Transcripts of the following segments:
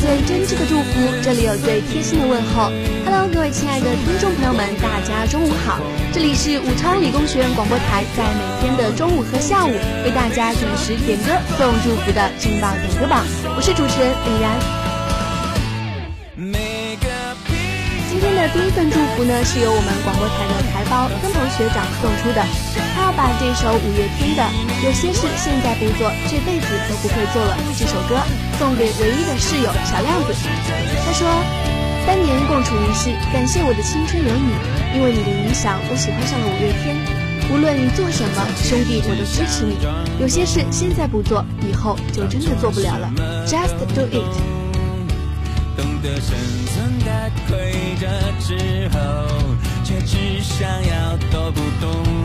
最真挚的祝福，这里有最贴心的问候。Hello，各位亲爱的听众朋友们，大家中午好！这里是武昌理工学院广播台，在每天的中午和下午为大家准时点歌送祝福的劲爆点歌榜，我是主持人李然。第一份祝福呢，是由我们广播台的台胞曾同学长送出的。他要把这首五月天的《有些事现在不做，这辈子都不会做了》这首歌送给唯一的室友小亮子。他说：“三年共处一室，感谢我的青春有你，因为你的影响，我喜欢上了五月天。无论你做什么，兄弟我都支持你。有些事现在不做，以后就真的做不了了。Just do it。”的生存的规则之后，却只想要躲不动。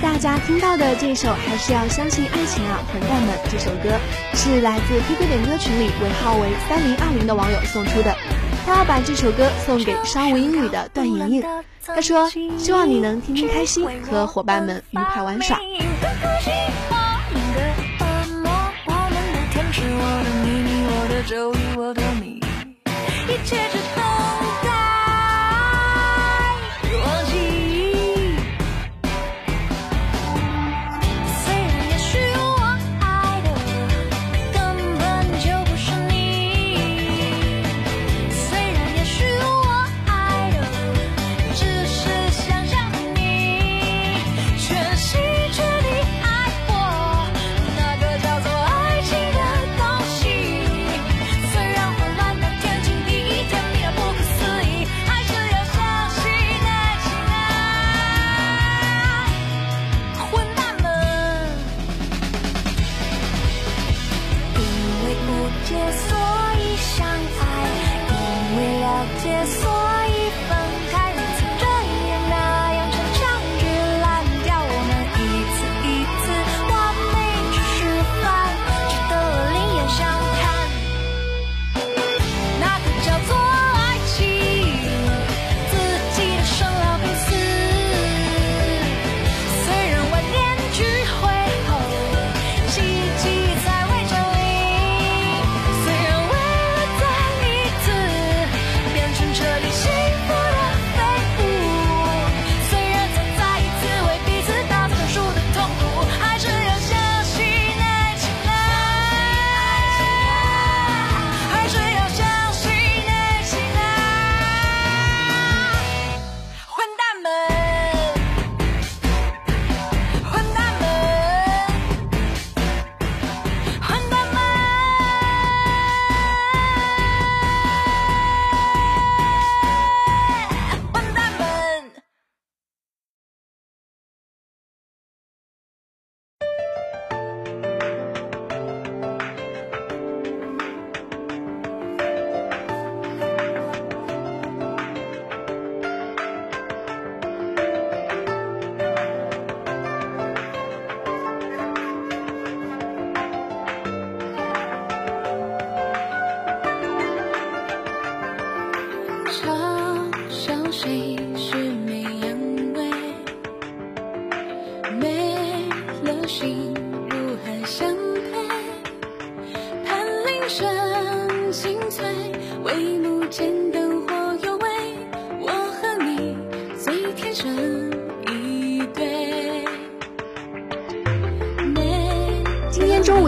大家听到的这首《还是要相信爱情啊，混蛋们》这首歌，是来自 QQ 点歌群里尾号为三零二零的网友送出的。他要把这首歌送给商务英语的段莹莹。他说：“希望你能天天开心，和伙伴们愉快玩耍。”的 this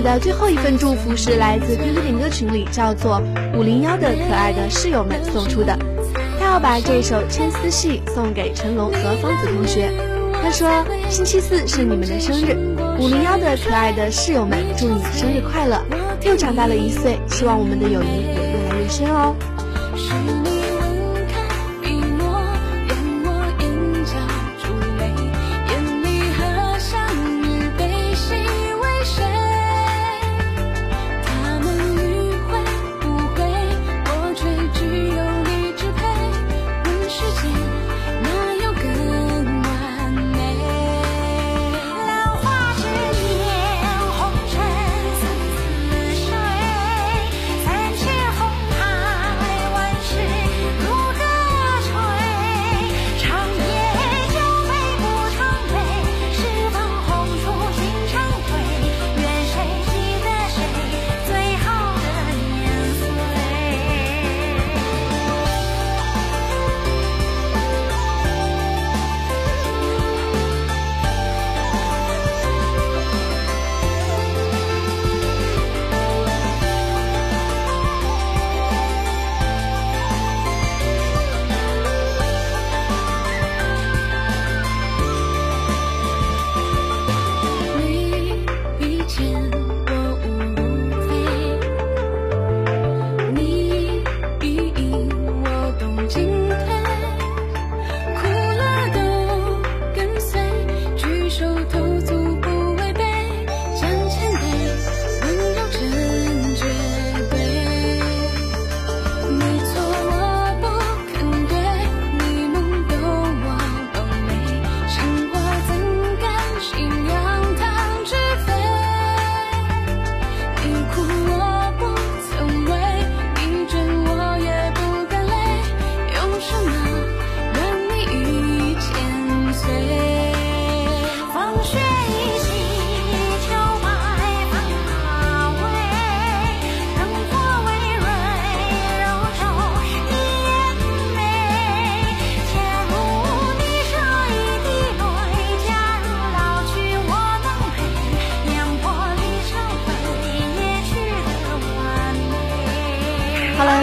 的最后一份祝福是来自 QQ 点歌群里叫做五零幺的可爱的室友们送出的，他要把这首《牵丝戏》送给成龙和方子同学。他说星期四是你们的生日，五零幺的可爱的室友们祝你生日快乐，又长大了一岁，希望我们的友谊也越来越深哦。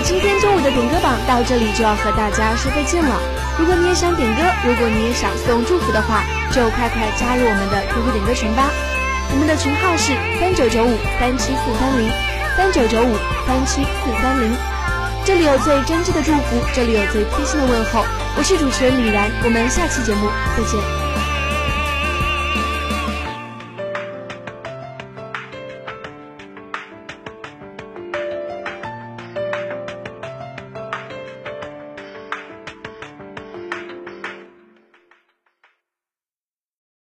今天中午的点歌榜到这里就要和大家说再见了。如果你也想点歌，如果你也想送祝福的话，就快快加入我们的 QQ 点歌群吧。我们的群号是三九九五三七四三零三九九五三七四三零。这里有最真挚的祝福，这里有最贴心的问候。我是主持人李然，我们下期节目再见。